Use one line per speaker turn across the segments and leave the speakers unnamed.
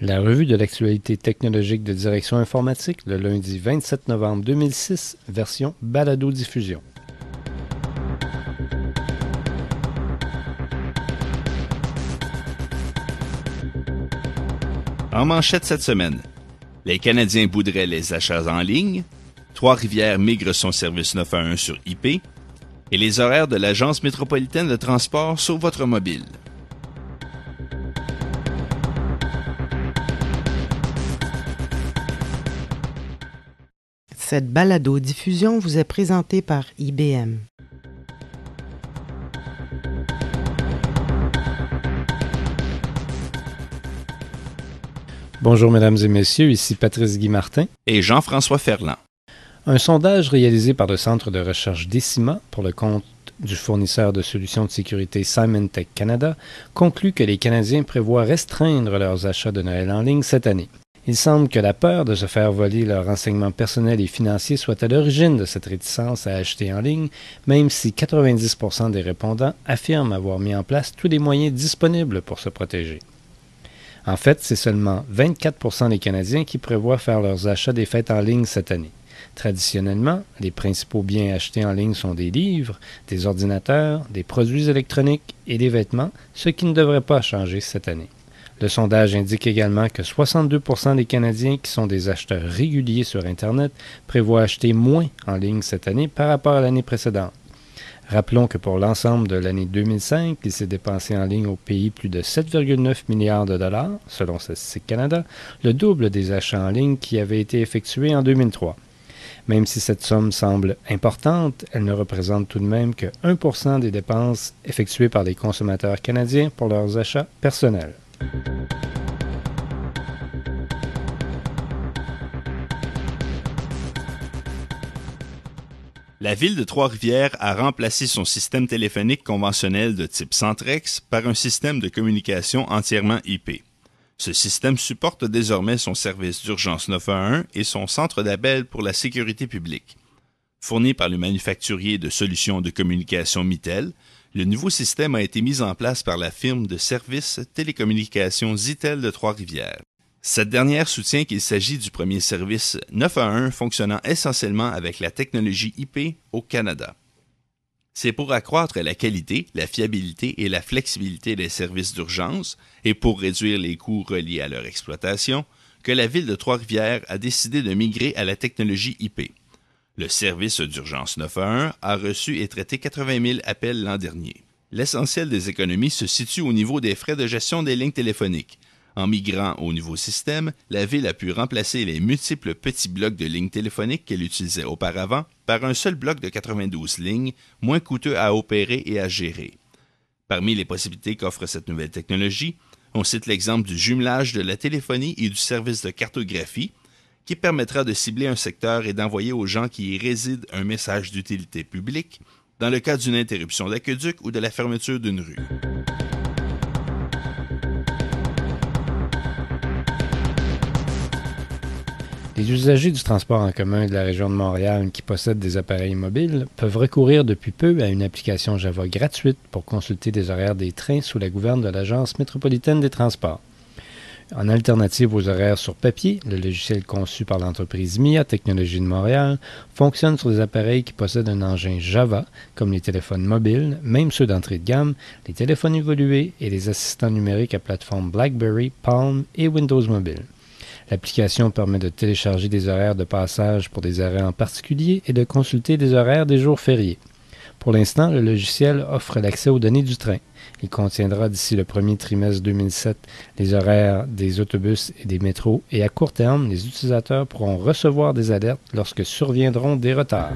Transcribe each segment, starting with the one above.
La revue de l'actualité technologique de direction informatique le lundi 27 novembre 2006, version balado-diffusion.
En manchette cette semaine, les Canadiens boudraient les achats en ligne, Trois-Rivières migre son service 911 sur IP, et les horaires de l'Agence métropolitaine de transport sur votre mobile.
Cette balado-diffusion vous est présentée par IBM.
Bonjour mesdames et messieurs, ici Patrice Guy Martin
et Jean-François Ferland.
Un sondage réalisé par le centre de recherche Decima pour le compte du fournisseur de solutions de sécurité Symantec Canada conclut que les Canadiens prévoient restreindre leurs achats de Noël en ligne cette année. Il semble que la peur de se faire voler leurs renseignements personnels et financiers soit à l'origine de cette réticence à acheter en ligne, même si 90% des répondants affirment avoir mis en place tous les moyens disponibles pour se protéger. En fait, c'est seulement 24% des Canadiens qui prévoient faire leurs achats des fêtes en ligne cette année. Traditionnellement, les principaux biens achetés en ligne sont des livres, des ordinateurs, des produits électroniques et des vêtements, ce qui ne devrait pas changer cette année. Le sondage indique également que 62% des Canadiens qui sont des acheteurs réguliers sur Internet prévoient acheter moins en ligne cette année par rapport à l'année précédente. Rappelons que pour l'ensemble de l'année 2005, il s'est dépensé en ligne au pays plus de 7,9 milliards de dollars, selon Statistique Canada, le double des achats en ligne qui avaient été effectués en 2003. Même si cette somme semble importante, elle ne représente tout de même que 1% des dépenses effectuées par les consommateurs canadiens pour leurs achats personnels.
La ville de Trois-Rivières a remplacé son système téléphonique conventionnel de type Centrex par un système de communication entièrement IP. Ce système supporte désormais son service d'urgence 911 et son centre d'appel pour la sécurité publique. Fourni par le manufacturier de solutions de communication Mitel, le nouveau système a été mis en place par la firme de services télécommunications Zitel de Trois-Rivières. Cette dernière soutient qu'il s'agit du premier service 9 à 1 fonctionnant essentiellement avec la technologie IP au Canada. C'est pour accroître la qualité, la fiabilité et la flexibilité des services d'urgence et pour réduire les coûts reliés à leur exploitation que la ville de Trois-Rivières a décidé de migrer à la technologie IP. Le service d'urgence 911 a reçu et traité 80 000 appels l'an dernier. L'essentiel des économies se situe au niveau des frais de gestion des lignes téléphoniques. En migrant au nouveau système, la ville a pu remplacer les multiples petits blocs de lignes téléphoniques qu'elle utilisait auparavant par un seul bloc de 92 lignes, moins coûteux à opérer et à gérer. Parmi les possibilités qu'offre cette nouvelle technologie, on cite l'exemple du jumelage de la téléphonie et du service de cartographie, qui permettra de cibler un secteur et d'envoyer aux gens qui y résident un message d'utilité publique dans le cas d'une interruption d'aqueduc ou de la fermeture d'une rue.
Les usagers du transport en commun de la région de Montréal qui possèdent des appareils mobiles peuvent recourir depuis peu à une application Java gratuite pour consulter des horaires des trains sous la gouverne de l'Agence métropolitaine des transports. En alternative aux horaires sur papier, le logiciel conçu par l'entreprise MIA Technologies de Montréal fonctionne sur des appareils qui possèdent un engin Java, comme les téléphones mobiles, même ceux d'entrée de gamme, les téléphones évolués et les assistants numériques à plateforme BlackBerry, Palm et Windows Mobile. L'application permet de télécharger des horaires de passage pour des arrêts en particulier et de consulter des horaires des jours fériés. Pour l'instant, le logiciel offre l'accès aux données du train. Il contiendra d'ici le premier trimestre 2007 les horaires des autobus et des métros et à court terme, les utilisateurs pourront recevoir des alertes lorsque surviendront des retards.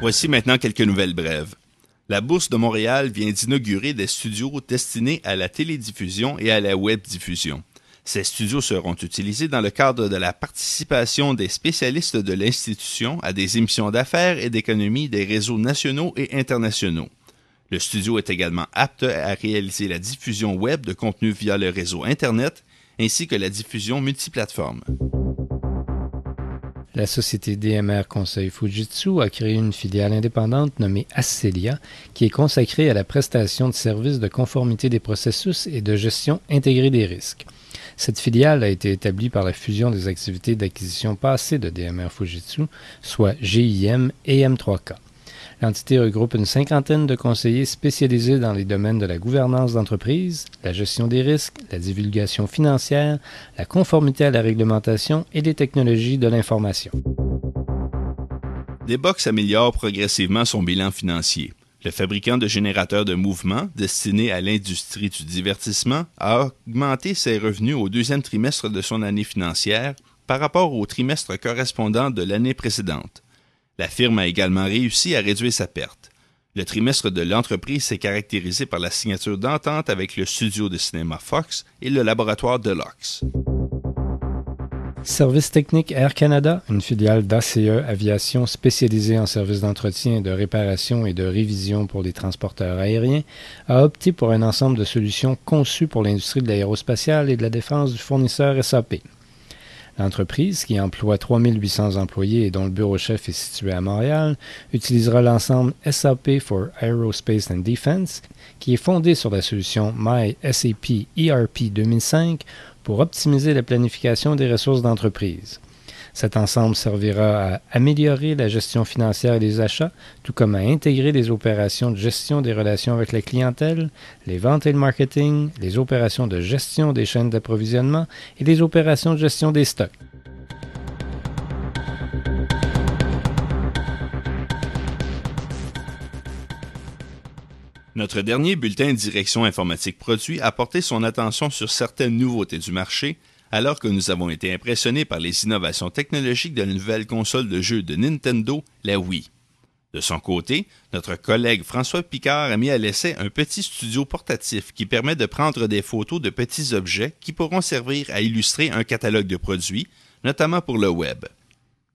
Voici maintenant quelques nouvelles brèves. La Bourse de Montréal vient d'inaugurer des studios destinés à la télédiffusion et à la web diffusion. Ces studios seront utilisés dans le cadre de la participation des spécialistes de l'institution à des émissions d'affaires et d'économie des réseaux nationaux et internationaux. Le studio est également apte à réaliser la diffusion web de contenu via le réseau Internet ainsi que la diffusion multiplateforme.
La société DMR Conseil Fujitsu a créé une filiale indépendante nommée Acelia qui est consacrée à la prestation de services de conformité des processus et de gestion intégrée des risques. Cette filiale a été établie par la fusion des activités d'acquisition passées de DMR Fujitsu, soit GIM et M3K. L'entité regroupe une cinquantaine de conseillers spécialisés dans les domaines de la gouvernance d'entreprise, la gestion des risques, la divulgation financière, la conformité à la réglementation et les technologies de l'information.
Debox améliore progressivement son bilan financier. Le fabricant de générateurs de mouvement destiné à l'industrie du divertissement a augmenté ses revenus au deuxième trimestre de son année financière par rapport au trimestre correspondant de l'année précédente. La firme a également réussi à réduire sa perte. Le trimestre de l'entreprise s'est caractérisé par la signature d'entente avec le studio de cinéma Fox et le laboratoire Deluxe.
Service technique Air Canada, une filiale d'ACE Aviation spécialisée en services d'entretien, de réparation et de révision pour les transporteurs aériens, a opté pour un ensemble de solutions conçues pour l'industrie de l'aérospatiale et de la défense du fournisseur SAP. L'entreprise, qui emploie 3800 employés et dont le bureau chef est situé à Montréal, utilisera l'ensemble SAP for Aerospace and Defense, qui est fondé sur la solution MySAP ERP 2005 pour optimiser la planification des ressources d'entreprise. Cet ensemble servira à améliorer la gestion financière des achats, tout comme à intégrer les opérations de gestion des relations avec la clientèle, les ventes et le marketing, les opérations de gestion des chaînes d'approvisionnement et les opérations de gestion des stocks.
Notre dernier bulletin direction informatique produit a porté son attention sur certaines nouveautés du marché alors que nous avons été impressionnés par les innovations technologiques de la nouvelle console de jeu de Nintendo, la Wii. De son côté, notre collègue François Picard a mis à l'essai un petit studio portatif qui permet de prendre des photos de petits objets qui pourront servir à illustrer un catalogue de produits, notamment pour le web.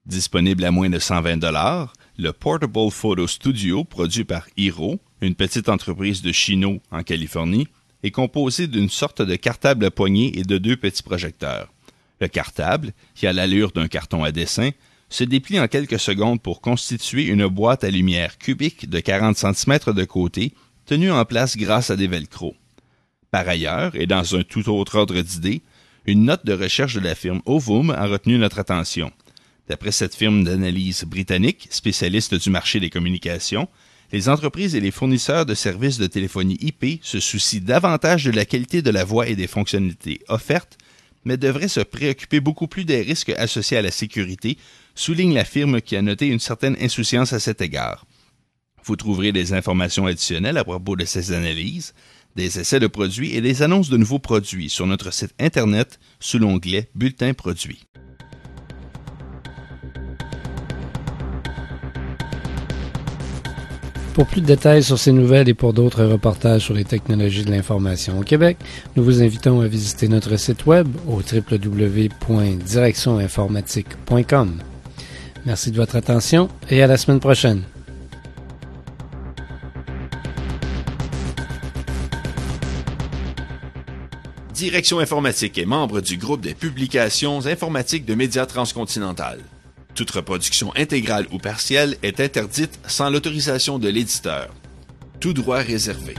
Disponible à moins de 120 dollars, le Portable Photo Studio, produit par Hero, une petite entreprise de Chino en Californie, est composé d'une sorte de cartable à poignée et de deux petits projecteurs. Le cartable, qui a l'allure d'un carton à dessin, se déplie en quelques secondes pour constituer une boîte à lumière cubique de 40 cm de côté, tenue en place grâce à des velcro. Par ailleurs, et dans un tout autre ordre d'idées, une note de recherche de la firme Ovum a retenu notre attention. D'après cette firme d'analyse britannique, spécialiste du marché des communications, les entreprises et les fournisseurs de services de téléphonie IP se soucient davantage de la qualité de la voix et des fonctionnalités offertes, mais devraient se préoccuper beaucoup plus des risques associés à la sécurité, souligne la firme qui a noté une certaine insouciance à cet égard. Vous trouverez des informations additionnelles à propos de ces analyses, des essais de produits et des annonces de nouveaux produits sur notre site Internet sous l'onglet Bulletin produits.
Pour plus de détails sur ces nouvelles et pour d'autres reportages sur les technologies de l'information au Québec, nous vous invitons à visiter notre site web au www.directioninformatique.com. Merci de votre attention et à la semaine prochaine.
Direction informatique est membre du groupe des publications informatiques de médias transcontinental. Toute reproduction intégrale ou partielle est interdite sans l'autorisation de l'éditeur. Tout droit réservé.